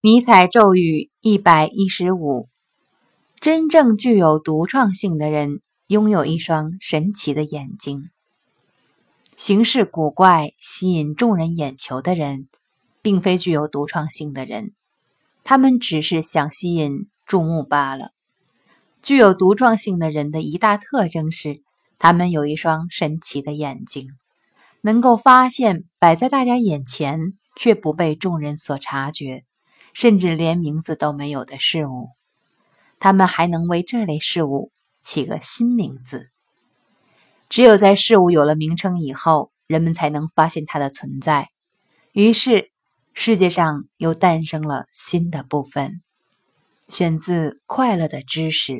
尼采咒语一百一十五：真正具有独创性的人拥有一双神奇的眼睛。行事古怪、吸引众人眼球的人，并非具有独创性的人，他们只是想吸引注目罢了。具有独创性的人的一大特征是，他们有一双神奇的眼睛，能够发现摆在大家眼前却不被众人所察觉。甚至连名字都没有的事物，他们还能为这类事物起个新名字。只有在事物有了名称以后，人们才能发现它的存在。于是，世界上又诞生了新的部分。选自《快乐的知识》。